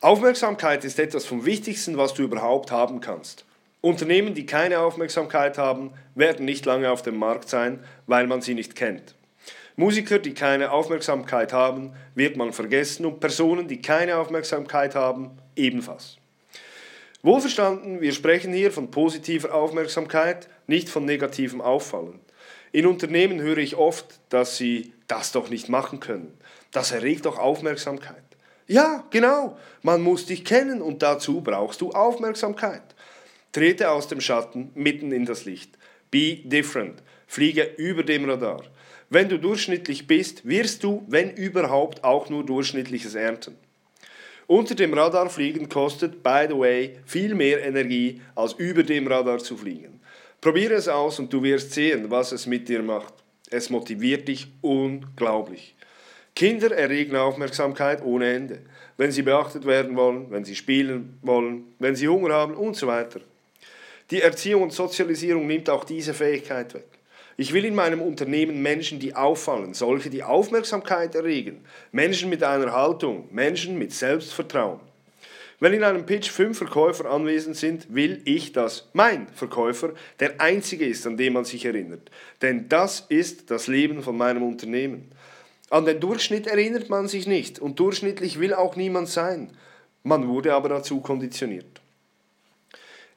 Aufmerksamkeit ist etwas vom Wichtigsten, was du überhaupt haben kannst. Unternehmen, die keine Aufmerksamkeit haben, werden nicht lange auf dem Markt sein, weil man sie nicht kennt. Musiker, die keine Aufmerksamkeit haben, wird man vergessen und Personen, die keine Aufmerksamkeit haben, ebenfalls. Wohlverstanden, wir sprechen hier von positiver Aufmerksamkeit, nicht von negativem Auffallen. In Unternehmen höre ich oft, dass sie das doch nicht machen können. Das erregt doch Aufmerksamkeit. Ja, genau. Man muss dich kennen und dazu brauchst du Aufmerksamkeit. Trete aus dem Schatten mitten in das Licht. Be different. Fliege über dem Radar. Wenn du durchschnittlich bist, wirst du, wenn überhaupt, auch nur durchschnittliches ernten. Unter dem Radar fliegen kostet, by the way, viel mehr Energie, als über dem Radar zu fliegen. Probiere es aus und du wirst sehen, was es mit dir macht. Es motiviert dich unglaublich. Kinder erregen Aufmerksamkeit ohne Ende, wenn sie beachtet werden wollen, wenn sie spielen wollen, wenn sie Hunger haben und so weiter. Die Erziehung und Sozialisierung nimmt auch diese Fähigkeit weg. Ich will in meinem Unternehmen Menschen, die auffallen, solche, die Aufmerksamkeit erregen, Menschen mit einer Haltung, Menschen mit Selbstvertrauen. Wenn in einem Pitch fünf Verkäufer anwesend sind, will ich, dass mein Verkäufer der einzige ist, an den man sich erinnert. Denn das ist das Leben von meinem Unternehmen. An den Durchschnitt erinnert man sich nicht und durchschnittlich will auch niemand sein. Man wurde aber dazu konditioniert.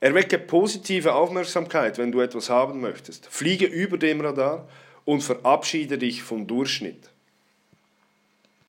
Erwecke positive Aufmerksamkeit, wenn du etwas haben möchtest. Fliege über dem Radar und verabschiede dich vom Durchschnitt.